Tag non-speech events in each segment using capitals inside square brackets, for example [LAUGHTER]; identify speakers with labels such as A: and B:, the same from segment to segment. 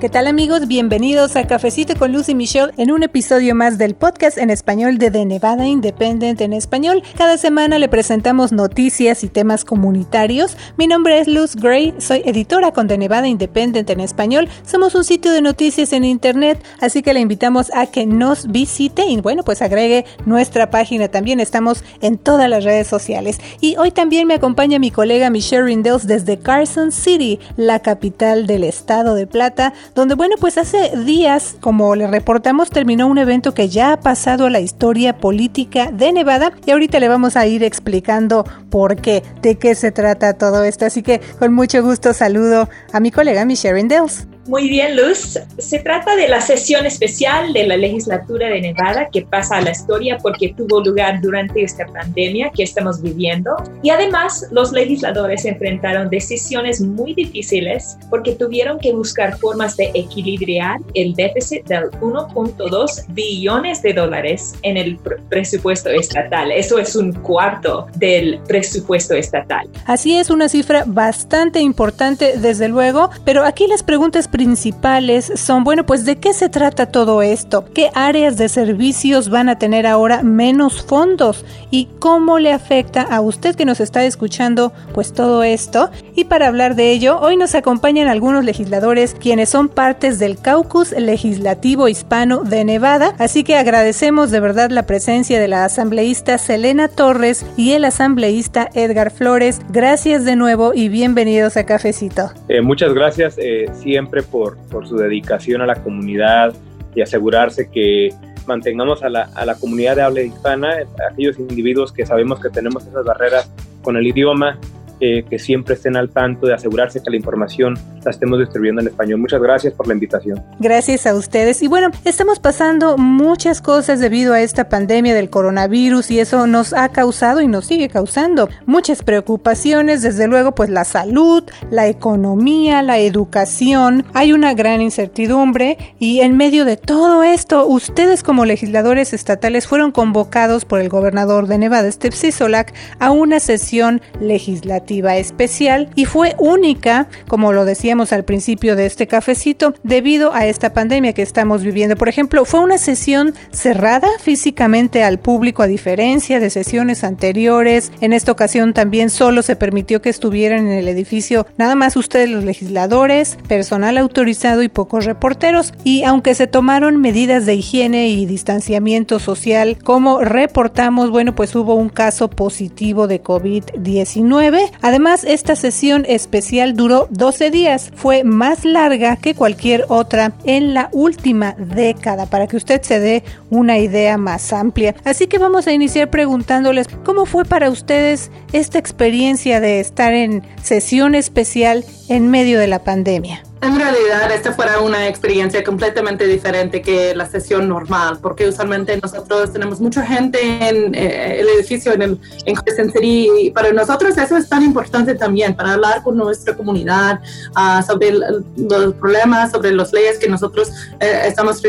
A: ¿Qué tal amigos? Bienvenidos a Cafecito con Lucy Michelle en un episodio más del podcast en español de The Nevada Independent en español. Cada semana le presentamos noticias y temas comunitarios. Mi nombre es Luz Gray, soy editora con The Nevada Independent en español. Somos un sitio de noticias en internet, así que le invitamos a que nos visite y bueno, pues agregue nuestra página también. Estamos en todas las redes sociales. Y hoy también me acompaña mi colega Michelle Rindels desde Carson City, la capital del estado de Plata donde bueno, pues hace días, como le reportamos, terminó un evento que ya ha pasado a la historia política de Nevada y ahorita le vamos a ir explicando por qué, de qué se trata todo esto. Así que con mucho gusto saludo a mi colega Michelle Dells.
B: Muy bien, Luz. Se trata de la sesión especial de la legislatura de Nevada que pasa a la historia porque tuvo lugar durante esta pandemia que estamos viviendo. Y además, los legisladores enfrentaron decisiones muy difíciles porque tuvieron que buscar formas de equilibrar el déficit del 1.2 billones de dólares en el presupuesto estatal. Eso es un cuarto del presupuesto estatal.
A: Así es, una cifra bastante importante, desde luego. Pero aquí las preguntas principales son, bueno, pues de qué se trata todo esto, qué áreas de servicios van a tener ahora menos fondos y cómo le afecta a usted que nos está escuchando pues todo esto. Y para hablar de ello, hoy nos acompañan algunos legisladores quienes son partes del caucus legislativo hispano de Nevada, así que agradecemos de verdad la presencia de la asambleísta Selena Torres y el asambleísta Edgar Flores. Gracias de nuevo y bienvenidos a Cafecito.
C: Eh, muchas gracias eh, siempre por, su dedicación a la comunidad y asegurarse que mantengamos a la, a la comunidad de habla hispana, aquellos individuos que sabemos que tenemos esas barreras con el idioma, eh, que siempre estén al tanto de asegurarse que la información la estemos distribuyendo en español. Muchas gracias por la invitación.
A: Gracias a ustedes. Y bueno, estamos pasando muchas cosas debido a esta pandemia del coronavirus y eso nos ha causado y nos sigue causando muchas preocupaciones, desde luego pues la salud, la economía, la educación. Hay una gran incertidumbre y en medio de todo esto, ustedes como legisladores estatales fueron convocados por el gobernador de Nevada, Steve Sisolak, a una sesión legislativa especial y fue única, como lo decíamos al principio de este cafecito, debido a esta pandemia que estamos viviendo. Por ejemplo, fue una sesión cerrada físicamente al público a diferencia de sesiones anteriores. En esta ocasión también solo se permitió que estuvieran en el edificio nada más ustedes los legisladores, personal autorizado y pocos reporteros. Y aunque se tomaron medidas de higiene y distanciamiento social, como reportamos, bueno, pues hubo un caso positivo de COVID-19. Además, esta sesión especial duró 12 días, fue más larga que cualquier otra en la última década, para que usted se dé una idea más amplia. Así que vamos a iniciar preguntándoles cómo fue para ustedes esta experiencia de estar en sesión especial en medio de la pandemia.
D: En realidad, esta fuera una experiencia completamente diferente que la sesión normal, porque usualmente nosotros tenemos mucha gente en eh, el edificio en, el, en y para nosotros eso es tan importante también, para hablar con nuestra comunidad uh, sobre los problemas, sobre las leyes que nosotros eh, estamos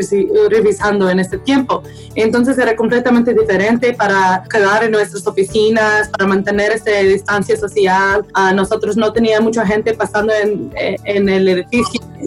D: revisando en este tiempo. Entonces era completamente diferente para quedar en nuestras oficinas, para mantener esa distancia social. Uh, nosotros no teníamos mucha gente pasando en, eh, en el edificio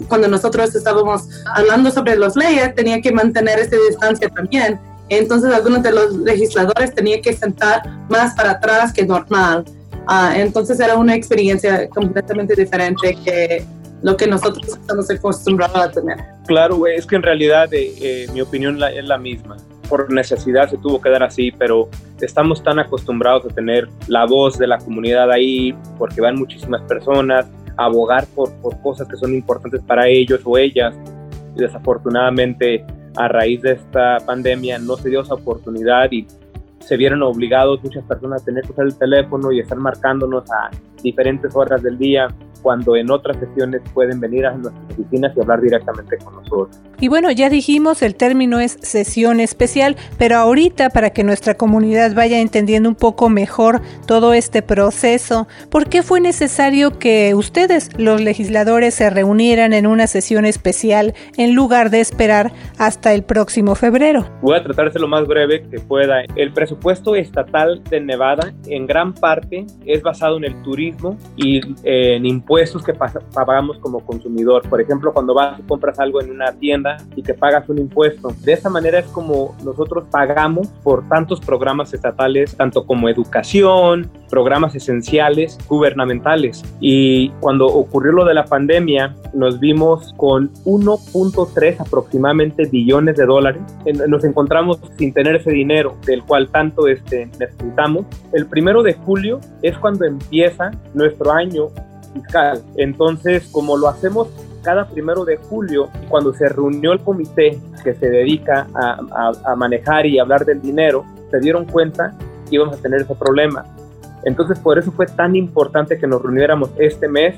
D: cuando nosotros estábamos hablando sobre las leyes, tenía que mantener esa distancia también. Entonces algunos de los legisladores tenían que sentar más para atrás que normal. Ah, entonces era una experiencia completamente diferente que lo que nosotros estamos acostumbrados a tener.
C: Claro, es que en realidad eh, eh, mi opinión es la misma. Por necesidad se tuvo que dar así, pero estamos tan acostumbrados a tener la voz de la comunidad ahí porque van muchísimas personas, abogar por, por cosas que son importantes para ellos o ellas. Y desafortunadamente, a raíz de esta pandemia, no se dio esa oportunidad y se vieron obligados muchas personas a tener que usar el teléfono y estar marcándonos a diferentes horas del día cuando en otras sesiones pueden venir a nuestras oficinas y hablar directamente con nosotros.
A: Y bueno, ya dijimos, el término es sesión especial, pero ahorita para que nuestra comunidad vaya entendiendo un poco mejor todo este proceso, ¿por qué fue necesario que ustedes, los legisladores, se reunieran en una sesión especial en lugar de esperar hasta el próximo febrero?
C: Voy a tratar de ser lo más breve que pueda. El presupuesto estatal de Nevada en gran parte es basado en el turismo y en impuestos que pagamos como consumidor. Por ejemplo, cuando vas y compras algo en una tienda y que pagas un impuesto. De esa manera es como nosotros pagamos por tantos programas estatales, tanto como educación, programas esenciales, gubernamentales. Y cuando ocurrió lo de la pandemia, nos vimos con 1.3 aproximadamente billones de dólares. Nos encontramos sin tener ese dinero del cual tanto este, necesitamos. El primero de julio es cuando empieza nuestro año fiscal. Entonces, como lo hacemos cada primero de julio, cuando se reunió el comité que se dedica a, a, manejar y hablar del dinero, se dieron cuenta que íbamos a tener ese problema. Entonces, por eso fue tan importante que nos reuniéramos este mes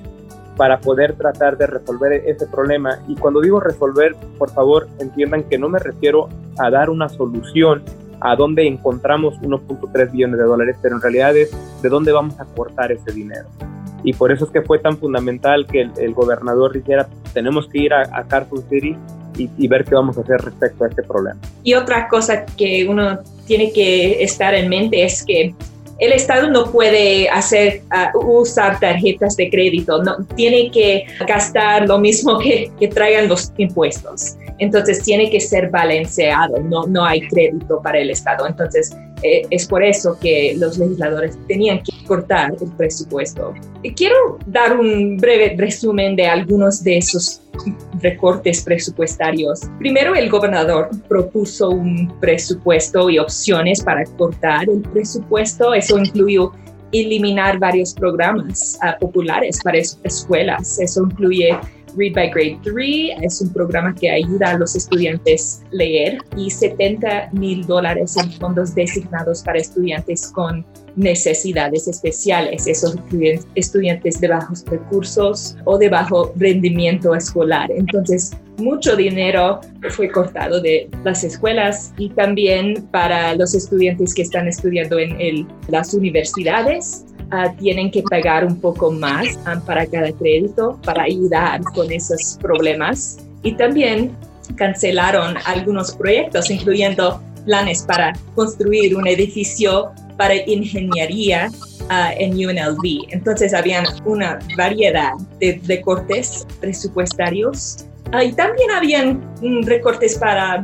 C: para poder tratar de resolver ese problema. Y cuando digo resolver, por favor, entiendan que no me refiero a dar una solución a dónde encontramos 1.3 billones de dólares, pero en realidad es de dónde vamos a cortar ese dinero y por eso es que fue tan fundamental que el, gobernador dijera, tenemos que ir a, a Carson City y, y, ver qué vamos a hacer respecto a este problema.
B: Y otra cosa que uno tiene que estar en mente es que el Estado no puede hacer uh, usar tarjetas de crédito, no tiene que gastar lo mismo que, que traigan los impuestos. Entonces tiene que ser balanceado, no, no hay crédito para el Estado. Entonces eh, es por eso que los legisladores tenían que cortar el presupuesto. Quiero dar un breve resumen de algunos de esos recortes presupuestarios. Primero, el gobernador propuso un presupuesto y opciones para cortar el presupuesto. Eso incluyó eliminar varios programas uh, populares para escuelas. Eso incluye Read by Grade 3 es un programa que ayuda a los estudiantes a leer y 70 mil dólares en fondos designados para estudiantes con necesidades especiales. Eso incluye estudiantes de bajos recursos o de bajo rendimiento escolar. Entonces, mucho dinero fue cortado de las escuelas y también para los estudiantes que están estudiando en las universidades Ah, tienen que pagar un poco más ah, para cada crédito para ayudar con esos problemas. Y también cancelaron algunos proyectos, incluyendo planes para construir un edificio para ingeniería ah, en UNLV. Entonces habían una variedad de recortes presupuestarios y también habían mm, recortes para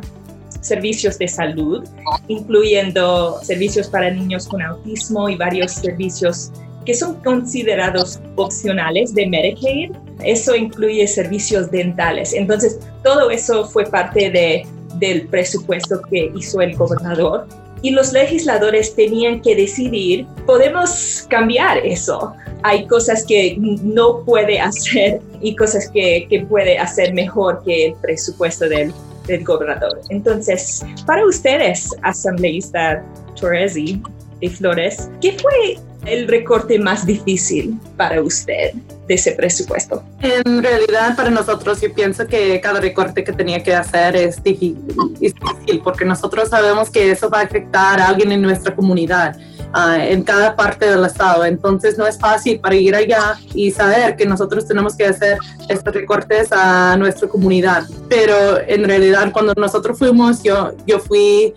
B: servicios de salud, incluyendo servicios para niños con autismo y varios servicios que son considerados opcionales de Medicaid. Eso incluye servicios dentales. Entonces, todo eso fue parte de, del presupuesto que hizo el gobernador. Y los legisladores tenían que decidir, podemos cambiar eso. Hay cosas que no puede hacer y cosas que, que puede hacer mejor que el presupuesto del del gobernador. Entonces, para ustedes, asambleísta Torresi de Flores, ¿qué fue el recorte más difícil para usted de ese presupuesto?
D: En realidad, para nosotros, yo pienso que cada recorte que tenía que hacer es difícil, es difícil porque nosotros sabemos que eso va a afectar a alguien en nuestra comunidad uh, en cada parte del estado. Entonces no es fácil para ir allá y saber que nosotros tenemos que hacer estos recortes a nuestra comunidad. Pero en realidad cuando nosotros fuimos, yo, yo fui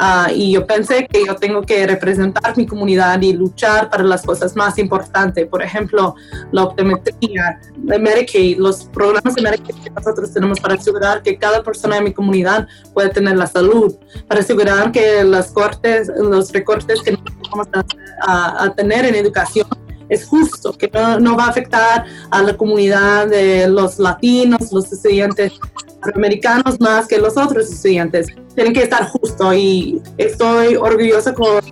D: Uh, y yo pensé que yo tengo que representar mi comunidad y luchar para las cosas más importantes. Por ejemplo, la optometría, Medicaid, los programas de Medicaid que nosotros tenemos para asegurar que cada persona de mi comunidad puede tener la salud, para asegurar que las cortes, los recortes que vamos a, a, tener en educación es justo, que no, no, va a afectar a la comunidad de los latinos, los estudiantes americanos más que los otros estudiantes. Tienen que estar justo y estoy orgullosa con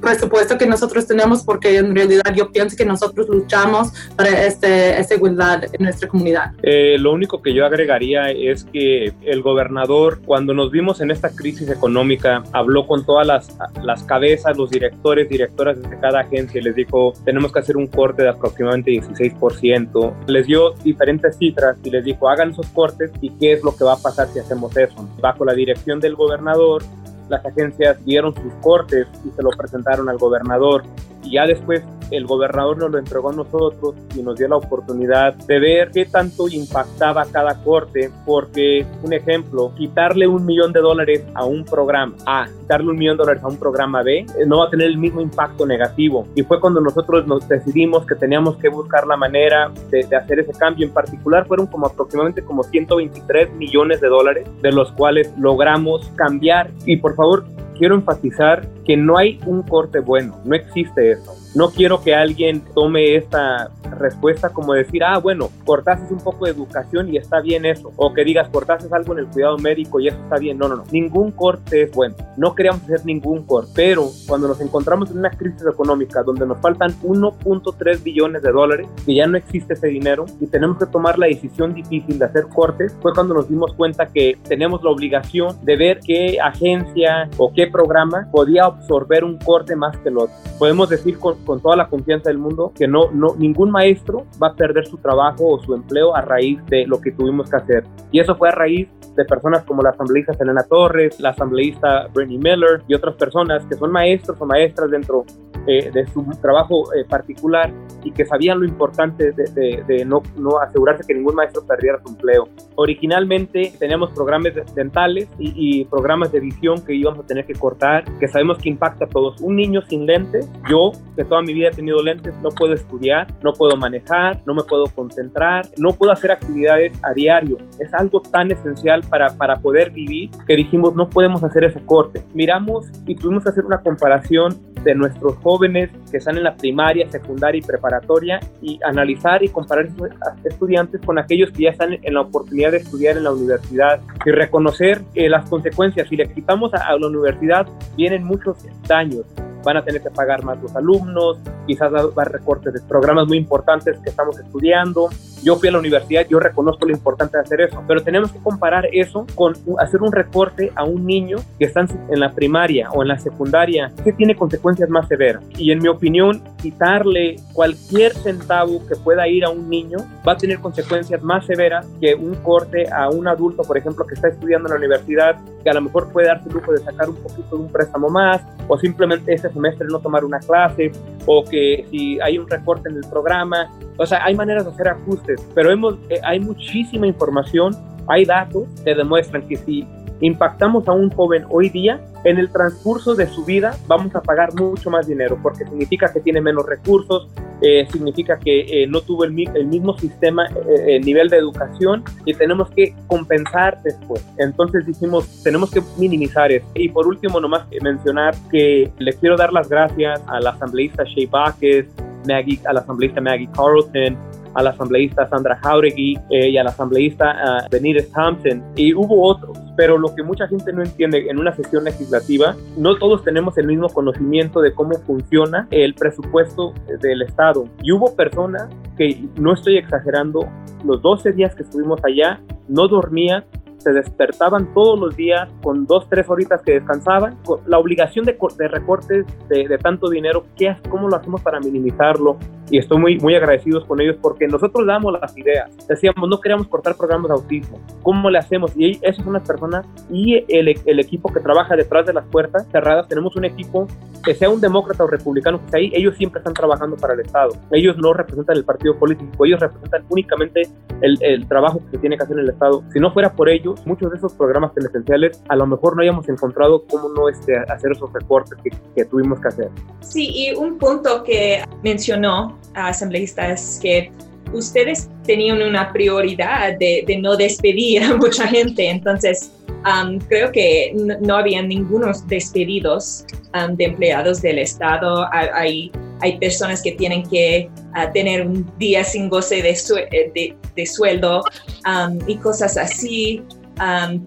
D: presupuesto que nosotros tenemos porque en realidad yo pienso que nosotros luchamos para este, esta igualdad en nuestra comunidad.
C: Eh, lo único que yo agregaría es que el gobernador, cuando nos vimos en esta crisis económica, habló con todas las, las cabezas, los directores, directoras de cada agencia y les dijo, tenemos que hacer un corte de aproximadamente 16%. Les dio diferentes cifras y les dijo, hagan esos cortes y qué es lo que va a pasar si hacemos eso. Bajo la dirección del gobernador, las agencias dieron sus cortes y se lo presentaron al gobernador y ya después el gobernador nos lo entregó a nosotros y nos dio la oportunidad de ver qué tanto impactaba cada corte, porque un ejemplo, quitarle un millón de dólares a un programa A, quitarle un millón de dólares a un programa B, eh, no va a tener el mismo impacto negativo. Y fue cuando nosotros nos decidimos que teníamos que buscar la manera de, hacer ese cambio. En particular fueron como aproximadamente como 123 millones de dólares, de los cuales logramos cambiar. Y por favor, quiero enfatizar que no hay un corte bueno, no existe eso. No quiero que alguien tome esta respuesta como decir, ah, bueno, cortases un poco de educación y está bien eso. O que digas, cortases algo en el cuidado médico y eso está bien. No, no, no. Ningún corte es bueno. No queríamos hacer ningún corte. Pero cuando nos encontramos en una crisis económica donde nos faltan 1.3 billones de dólares, que ya no existe ese dinero y tenemos que tomar la decisión difícil de hacer cortes, fue cuando nos dimos cuenta que tenemos la obligación de ver qué agencia o qué programa podía absorber un corte más que el otro. Podemos decir con, toda la confianza del mundo que no, ningún maestro va a perder su trabajo o su empleo a raíz de lo que tuvimos que hacer. Y eso fue a raíz de personas como la asambleísta Selena Torres, la asambleísta Brenny Miller y otras personas que son maestros o maestras dentro eh, de su trabajo eh, particular y que sabían lo importante de, no, asegurarse que ningún maestro perdiera su empleo. Originalmente teníamos programas dentales y, y, programas de visión que íbamos a tener que cortar, que sabemos que impacta a todos. Un niño sin lentes, yo que toda mi vida he tenido lentes, no puedo estudiar, no puedo manejar, no me puedo concentrar, no puedo hacer actividades a diario. Es algo tan esencial para, para poder vivir que dijimos no podemos hacer ese corte. Miramos y tuvimos que hacer una comparación de nuestros jóvenes que están en la primaria, secundaria y preparatoria y analizar y comparar esos estudiantes con aquellos que ya están en la oportunidad de estudiar en la universidad y reconocer eh, las consecuencias. Si le quitamos a, a la universidad, vienen muchos daños van a tener que pagar más los alumnos, quizás va a recortes de programas muy importantes que estamos estudiando. Yo fui a la universidad, yo reconozco lo importante de hacer eso, pero tenemos que comparar eso con hacer un recorte a un niño que está en la primaria o en la secundaria, que tiene consecuencias más severas. Y en mi opinión, quitarle cualquier centavo que pueda ir a un niño va a tener consecuencias más severas que un corte a un adulto, por ejemplo, que está estudiando en la universidad, que a lo mejor puede darse el lujo de sacar un poquito de un préstamo más, o simplemente ese semestre no tomar una clase, o que si hay un recorte en el programa, o sea, hay maneras de hacer ajustes, pero hemos, eh, hay muchísima información, hay datos que demuestran que si impactamos a un joven hoy día, en el transcurso de su vida vamos a pagar mucho más dinero porque significa que tiene menos recursos, eh, significa que eh, no tuvo el, el mismo sistema, eh, el nivel de educación y tenemos que compensar después. Entonces dijimos, tenemos que minimizar eso. Y por último, nomás mencionar que le quiero dar las gracias a la asambleísta Shea Baques, Maggie, a la asambleísta Maggie Carlton, a la asambleísta Sandra Jauregui eh, y a la asambleísta uh, Benítez Thompson. Y hubo otros, pero lo que mucha gente no entiende en una sesión legislativa, no todos tenemos el mismo conocimiento de cómo funciona el presupuesto del Estado. Y hubo personas que, no estoy exagerando, los 12 días que estuvimos allá, no dormían se despertaban todos los días con dos, tres horitas que descansaban, la obligación de, de recortes de, de, tanto dinero, ¿qué, ¿cómo lo hacemos para minimizarlo? Y estoy muy, muy agradecidos con ellos porque nosotros damos las ideas. Decíamos, no queríamos cortar programas de autismo. ¿Cómo le hacemos? Y esas son las personas y el, el equipo que trabaja detrás de las puertas cerradas. Tenemos un equipo que sea un demócrata o republicano, que sea ahí, ellos siempre están trabajando para el Estado. Ellos no representan el partido político, ellos representan únicamente el, el trabajo que se tiene que hacer en el Estado. Si no fuera por ellos, muchos de esos programas telesenciales a lo mejor no hayamos encontrado cómo no este, hacer esos recortes que, que tuvimos que hacer.
B: Sí, y un punto que mencionó asambleísta es que ustedes tenían una prioridad de, no despedir a mucha gente, entonces um, creo que no, no había ningunos despedidos um, de empleados del Estado. Hay, hay personas que tienen que uh, tener un día sin goce de, de sueldo um, y cosas así.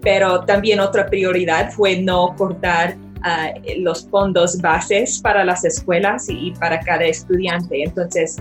B: Pero también otra prioridad fue no cortar los fondos bases para las escuelas y, para cada estudiante. Entonces,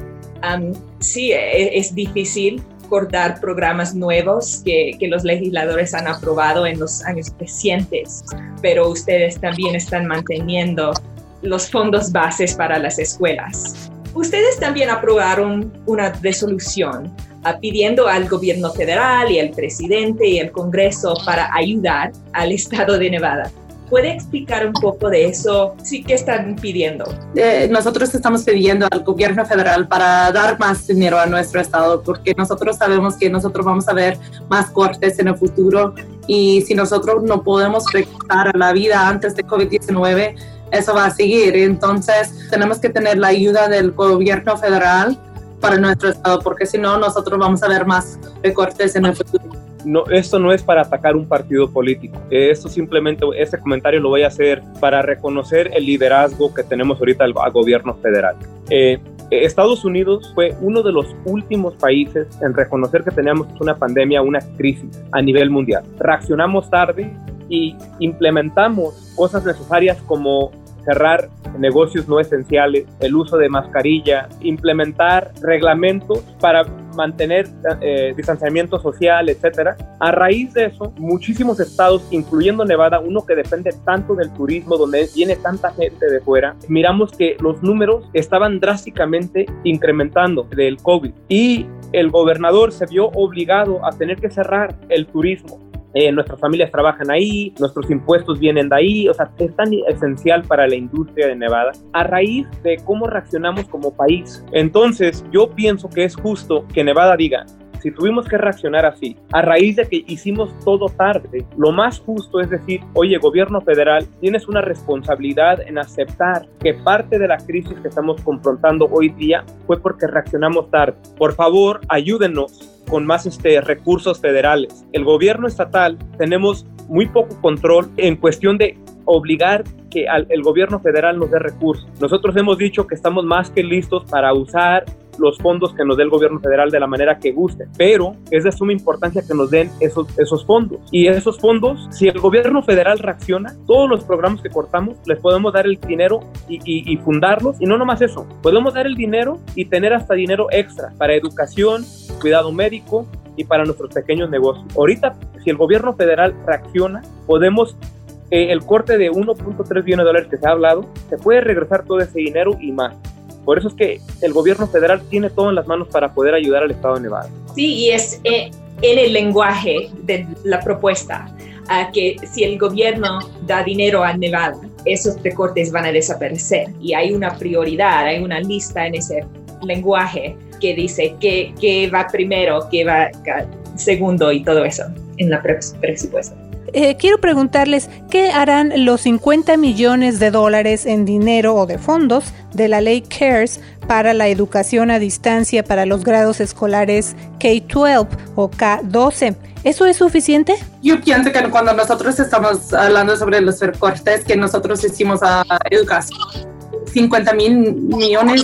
B: sí, e, es, difícil cortar programas nuevos que, los legisladores han aprobado en los años recientes, pero ustedes también están manteniendo los fondos bases para las escuelas. Ustedes también aprobaron una resolución uh, pidiendo al gobierno federal y al presidente y al Congreso para ayudar al estado de Nevada. ¿Puede explicar un poco de eso? Sí, ¿qué están pidiendo?
D: Eh, nosotros estamos pidiendo al gobierno federal para dar más dinero a nuestro estado, porque nosotros sabemos que nosotros vamos a ver más cortes en el futuro y si nosotros no podemos regresar a la vida antes de COVID-19, eso va a seguir. Entonces, tenemos que tener la ayuda del gobierno federal para nuestro estado, porque si no, nosotros vamos a ver más recortes en el futuro.
C: No, esto no es para atacar un partido político. Esto simplemente, este comentario lo voy a hacer para reconocer el liderazgo que tenemos ahorita al, gobierno federal. Eh, Estados Unidos fue uno de los últimos países en reconocer que teníamos una pandemia, una crisis a nivel mundial. Reaccionamos tarde y implementamos cosas necesarias como cerrar negocios no esenciales, el uso de mascarilla, implementar reglamentos para mantener eh, distanciamiento social, etcétera. A raíz de eso, muchísimos estados, incluyendo Nevada, uno que depende tanto del turismo, donde viene tanta gente de fuera, miramos que los números estaban drásticamente incrementando del COVID y el gobernador se vio obligado a tener que cerrar el turismo eh, nuestras familias trabajan ahí, nuestros impuestos vienen de ahí, o sea, es tan esencial para la industria de Nevada a raíz de cómo reaccionamos como país. Entonces, yo pienso que es justo que Nevada diga, si tuvimos que reaccionar así, a raíz de que hicimos todo tarde, lo más justo es decir, oye, gobierno federal, tienes una responsabilidad en aceptar que parte de la crisis que estamos confrontando hoy día fue porque reaccionamos tarde. Por favor, ayúdenos con más este, recursos federales. El gobierno estatal tenemos muy poco control en cuestión de obligar que el gobierno federal nos dé recursos. Nosotros hemos dicho que estamos más que listos para usar los fondos que nos dé el gobierno federal de la manera que guste, pero es de suma importancia que nos den esos, esos fondos. Y esos fondos, si el gobierno federal reacciona, todos los programas que cortamos les podemos dar el dinero y, fundarlos. Y no nomás eso, podemos dar el dinero y tener hasta dinero extra para educación, cuidado médico y para nuestros pequeños negocios. Ahorita, si el gobierno federal reacciona, podemos eh, el corte de 1.3 billones de dólares que se ha hablado, se puede regresar todo ese dinero y más. Por eso es que el gobierno federal tiene todo en las manos para poder ayudar al estado de Nevada.
B: Sí, y es eh, en el lenguaje de la propuesta que si el gobierno da dinero a Nevada, esos recortes van a desaparecer. Y hay una prioridad, hay una lista en ese lenguaje que dice qué, va primero, qué va segundo y todo eso en la presupuesto.
A: Eh, quiero preguntarles, ¿qué harán los 50 millones de dólares en dinero o de fondos de la ley CARES para la educación a distancia para los grados escolares K-12 o K-12? ¿Eso es suficiente?
D: Yo pienso que cuando nosotros estamos hablando sobre los recortes que nosotros hicimos a educación, 50 mil millones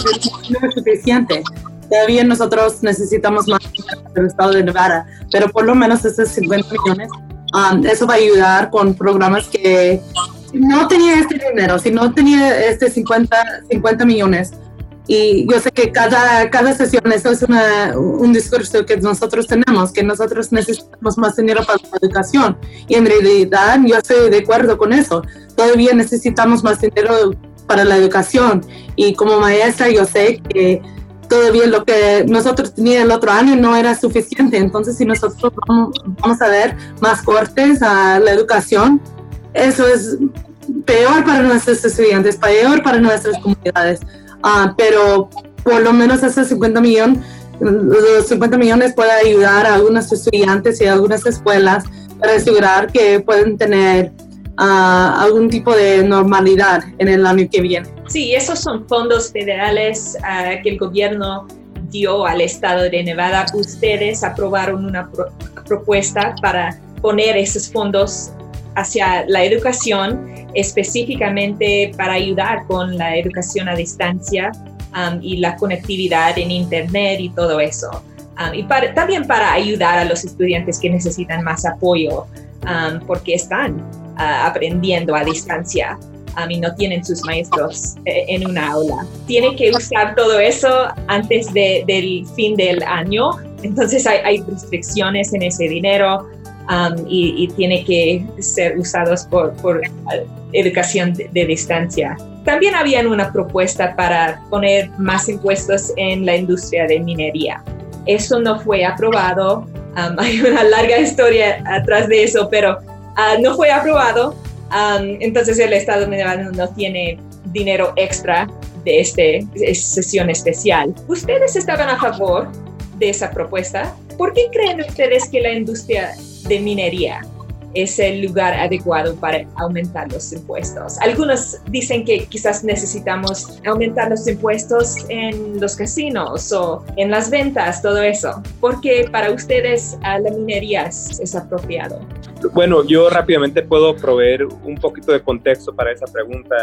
D: no es suficiente. Todavía nosotros necesitamos más del estado de Nevada, pero por lo menos esos 50 millones Um, eso va a ayudar con programas que si no tenía este dinero, si no tenía este 50, 50 millones, y yo sé que cada, cada sesión, eso es una, un discurso que nosotros tenemos, que nosotros necesitamos más dinero para la educación. Y en realidad yo estoy de acuerdo con eso. Todavía necesitamos más dinero para la educación. Y como maestra yo sé que todavía lo que nosotros teníamos el otro año no era suficiente. Entonces, si nosotros vamos, a ver más cortes a la educación, eso es peor para nuestros estudiantes, peor para nuestras comunidades. Ah, pero por lo menos esos 50 millones, los 50 millones puede ayudar a algunos estudiantes y a algunas escuelas para asegurar que pueden tener algún tipo de normalidad en el año que viene.
B: Sí, esos son fondos federales ah, que el gobierno dio al estado de Nevada. Ustedes aprobaron una propuesta para poner esos fondos hacia la educación, específicamente para ayudar con la educación a distancia y la conectividad en Internet y todo eso. y también para ayudar a los estudiantes que necesitan más apoyo porque están aprendiendo a distancia. A mí no tienen sus maestros eh, en una aula. Tiene que usar todo eso antes del fin del año, entonces hay, restricciones en ese dinero um, y, tiene que ser usados por, por educación de, distancia. También había una propuesta para poner más impuestos en la industria de minería. Eso no fue aprobado. Um, [LAUGHS] hay una larga historia atrás de eso, pero uh, no fue aprobado. Um, entonces el Estado no tiene dinero extra de esta sesión especial. ¿Ustedes estaban a favor de esa propuesta? ¿Por qué creen ustedes que la industria de minería es el lugar adecuado para aumentar los impuestos. Algunos dicen que quizás necesitamos aumentar los impuestos en los casinos o en las ventas, todo eso. porque para ustedes la minería es, apropiado?
C: Bueno, yo rápidamente puedo proveer un poquito de contexto para esa pregunta.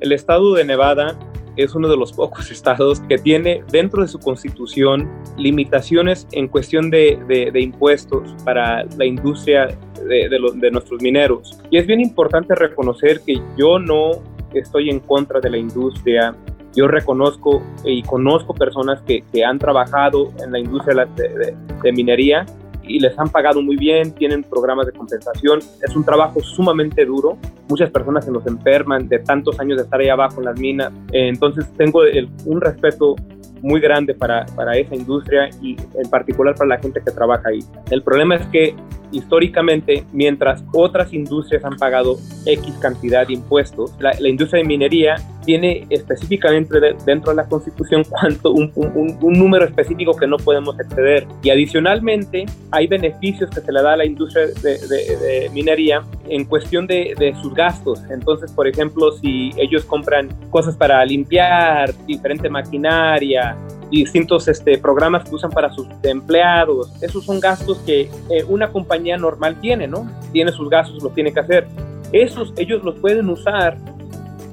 C: El estado de Nevada es uno de los pocos [LAUGHS] estados que tiene dentro de su constitución limitaciones en cuestión de, de, impuestos para la industria de, de, nuestros mineros. Y es bien importante reconocer que yo no estoy en contra de la industria. Yo reconozco y conozco personas que, que han trabajado en la industria de minería y les han pagado muy bien, tienen programas de compensación. Es un trabajo sumamente duro. Muchas personas se nos enferman de tantos años de estar ahí abajo en las minas. entonces tengo un respeto muy grande para, para esa industria y en particular para la gente que trabaja ahí. El problema es que históricamente, mientras otras industrias han pagado X cantidad de impuestos, la, industria de minería tiene específicamente dentro de la Constitución [LAUGHS] cuánto, un, un, número específico que no podemos exceder. Y adicionalmente, hay beneficios que se le da a la industria de, de, minería en cuestión de, de, sus gastos. Entonces, por ejemplo, si ellos compran cosas para limpiar, diferente maquinaria, distintos este, programas que usan para sus empleados. Esos son gastos que eh, una compañía normal tiene, ¿no? Tiene sus gastos, los tiene que hacer. Esos ellos los pueden usar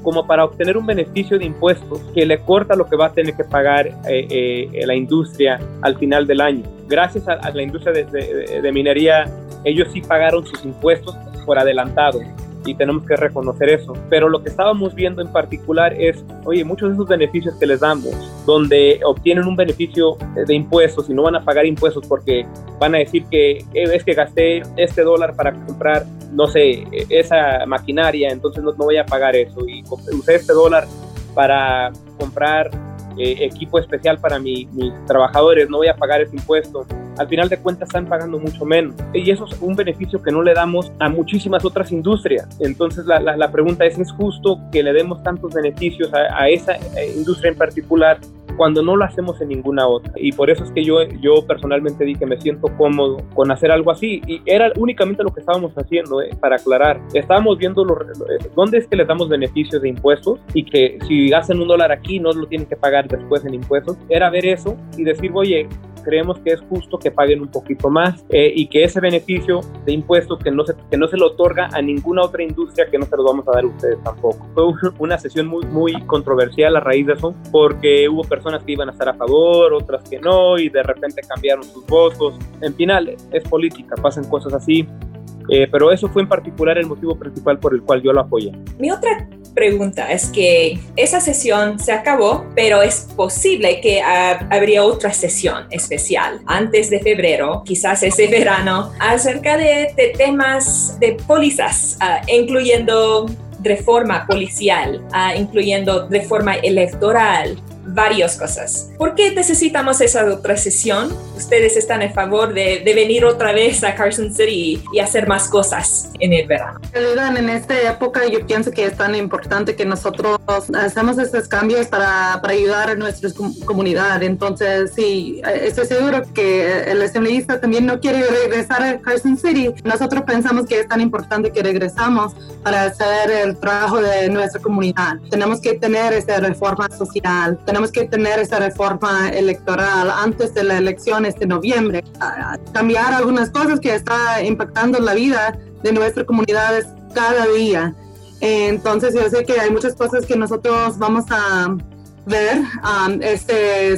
C: como para obtener un beneficio de impuestos que le corta lo que va a tener que pagar eh, eh, la industria al final del año. Gracias a, la industria de, de minería, ellos sí pagaron sus impuestos por adelantado y tenemos que reconocer eso. Pero lo que estábamos viendo en particular es, oye, muchos de esos beneficios que les damos, donde obtienen un beneficio de impuestos y no van a pagar impuestos porque van a decir que eh, es que gasté este dólar para comprar, no sé, esa maquinaria, entonces no, no voy a pagar eso y usé este dólar para comprar eh, equipo especial para mis trabajadores, no voy a pagar ese impuesto. Al final de cuentas están pagando mucho menos. Y eso es un beneficio que no le damos a muchísimas otras industrias. Entonces la, la, pregunta es, ¿es justo que le demos tantos beneficios a, a esa eh, industria en particular cuando no lo hacemos en ninguna otra. Y por eso es que yo, yo personalmente dije, me siento cómodo con hacer algo así. Y era únicamente lo que estábamos haciendo, eh, para aclarar. Estábamos viendo eh, dónde es que les damos beneficios de impuestos y que si hacen un dólar aquí no lo tienen que pagar después en impuestos. Era ver eso y decir, oye, creemos que es justo que paguen un poquito más eh, y que ese beneficio de impuestos que no, se, que no se lo otorga a ninguna otra industria que no se lo vamos a dar a ustedes tampoco. Fue una sesión muy, muy controversial a raíz de eso porque hubo personas que iban a estar a favor, otras que no y de repente cambiaron sus votos. En final, es política, pasan cosas así. Eh, pero eso fue en particular el motivo principal por el cual yo lo apoyé.
B: Mi otra pregunta es que esa sesión se acabó, pero es posible que habría otra sesión especial antes de febrero, quizás ese [LAUGHS] verano, acerca de, temas de pólizas, uh, incluyendo reforma policial, uh, incluyendo reforma electoral, varias cosas. ¿Por qué necesitamos esa otra sesión? Ustedes están a favor de, de venir otra vez a Carson City y hacer más cosas en el verano.
D: En esta época yo pienso que es tan importante que nosotros hacemos estos cambios para, para ayudar a nuestra comunidad. Entonces, sí, estoy seguro que el asambleísta también no quiere regresar a Carson City. Nosotros pensamos que es tan importante que regresamos para hacer el trabajo de nuestra comunidad. Tenemos que tener esa reforma social tenemos que tener esa reforma electoral antes de la elección este noviembre, cambiar algunas cosas que está impactando la vida de nuestras comunidades cada día. Entonces yo sé que hay muchas cosas que nosotros vamos a, ver um, esta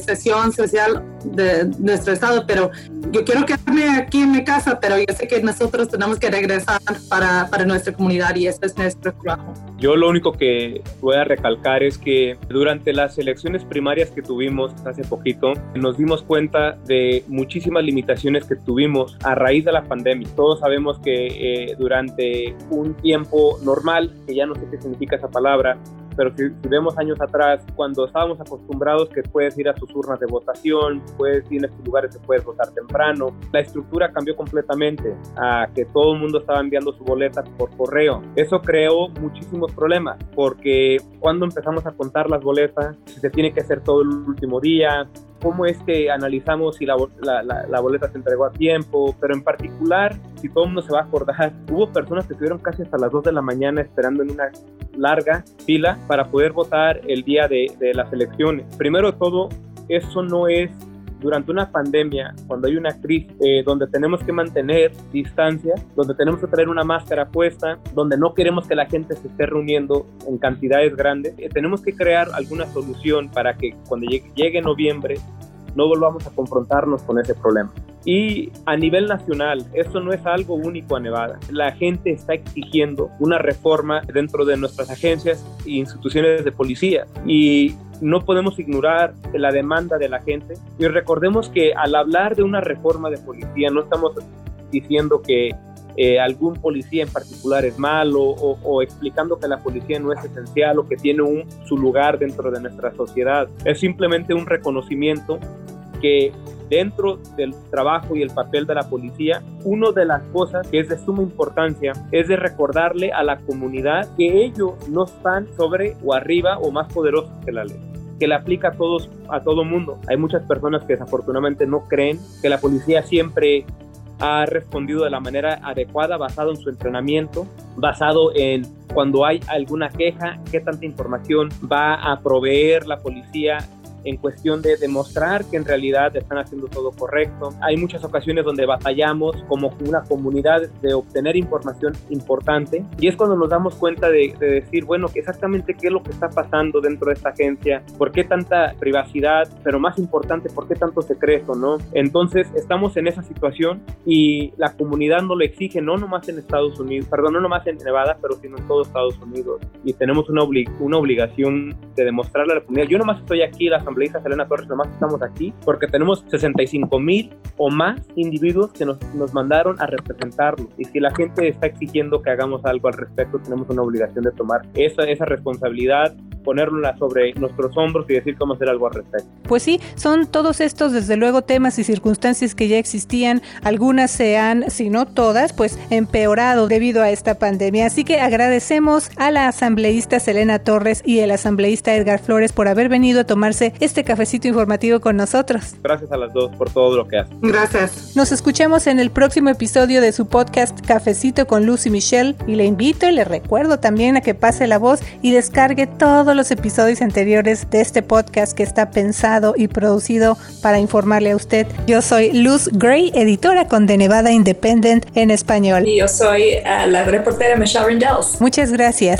D: sesión social de nuestro estado, pero yo quiero quedarme aquí en mi casa, pero yo sé que nosotros tenemos que regresar para, para nuestra comunidad y este es nuestro trabajo.
C: Yo lo único que voy a recalcar es que durante las elecciones primarias que tuvimos hace poquito, nos dimos cuenta de muchísimas limitaciones que tuvimos a raíz de la pandemia. Todos sabemos que eh, durante un tiempo normal, que ya no sé qué significa esa palabra, pero si, vemos años atrás, cuando estábamos acostumbrados que puedes ir a tus urnas de votación, puedes ir a estos lugares que puedes votar temprano, la estructura cambió completamente a que todo el mundo estaba enviando su boleta por correo. Eso creó muchísimos problemas, porque cuando empezamos a contar las boletas, se tiene que hacer todo el último día, cómo es que analizamos si la, la, boleta se entregó a tiempo, pero en particular, si todo el mundo se va a acordar, hubo personas que estuvieron casi hasta las 2 de la mañana esperando en una larga fila para poder votar el día de, las elecciones. Primero todo, eso no es durante una pandemia, cuando hay una crisis eh, donde tenemos que mantener distancia, donde tenemos que traer una máscara puesta, donde no queremos que la gente se esté reuniendo en cantidades grandes, eh, tenemos que crear alguna solución para que cuando llegue, llegue noviembre no volvamos a confrontarnos con ese problema. Y a nivel nacional, esto no es algo único a Nevada. La gente está exigiendo una reforma dentro de nuestras agencias e instituciones de policía. Y no podemos ignorar la demanda de la gente. Y recordemos que al hablar de una reforma de policía, no estamos diciendo que eh, algún policía en particular es malo o, explicando que la policía no es esencial o que tiene un, su lugar dentro de nuestra sociedad. Es simplemente un reconocimiento que dentro del trabajo y el papel de la policía, una de las cosas que es de suma importancia es de recordarle a la comunidad que ellos no están sobre o arriba o más poderosos que la ley que le aplica a todos a todo mundo. Hay muchas personas que desafortunadamente no creen que la policía siempre ha respondido de la manera adecuada basado en su entrenamiento, basado en cuando hay alguna queja, qué tanta información va a proveer la policía en cuestión de demostrar que en realidad están haciendo todo correcto. Hay muchas ocasiones donde batallamos como una comunidad de obtener información importante y es cuando nos damos cuenta de, decir, bueno, exactamente qué es lo que está pasando dentro de esta agencia, por qué tanta privacidad, pero más importante, por qué tanto secreto, ¿no? Entonces estamos en esa situación y la comunidad no lo exige, no nomás en Estados Unidos, perdón, no nomás en Nevada, pero sino en todo Estados Unidos y tenemos una, una obligación de demostrarle a la comunidad. Yo nomás estoy aquí, las asambleísta Selena Torres, nomás estamos aquí porque tenemos 65 mil o más individuos que nos, nos mandaron a representarlos. Y si la gente está exigiendo que hagamos algo al respecto, tenemos una obligación de tomar esa, esa responsabilidad, ponerla sobre nuestros hombros y decir cómo hacer algo al respecto.
A: Pues sí, son todos estos, desde luego, temas y circunstancias que ya existían. Algunas se han, si no todas, pues empeorado debido a esta pandemia. Así que agradecemos a la asambleísta Selena Torres y el asambleísta Edgar Flores por haber venido a tomarse este cafecito informativo con nosotros.
C: Gracias a las dos por todo lo que hacen.
D: Gracias.
A: Nos escuchamos en el próximo episodio de su podcast Cafecito con Lucy Michelle y le invito y le recuerdo también a que pase la voz y descargue todos los episodios anteriores de este podcast que está pensado y producido para informarle a usted. Yo soy Luz Gray, editora con The Nevada Independent en español.
B: Y yo soy eh, la reportera Michelle Rendells.
A: Muchas gracias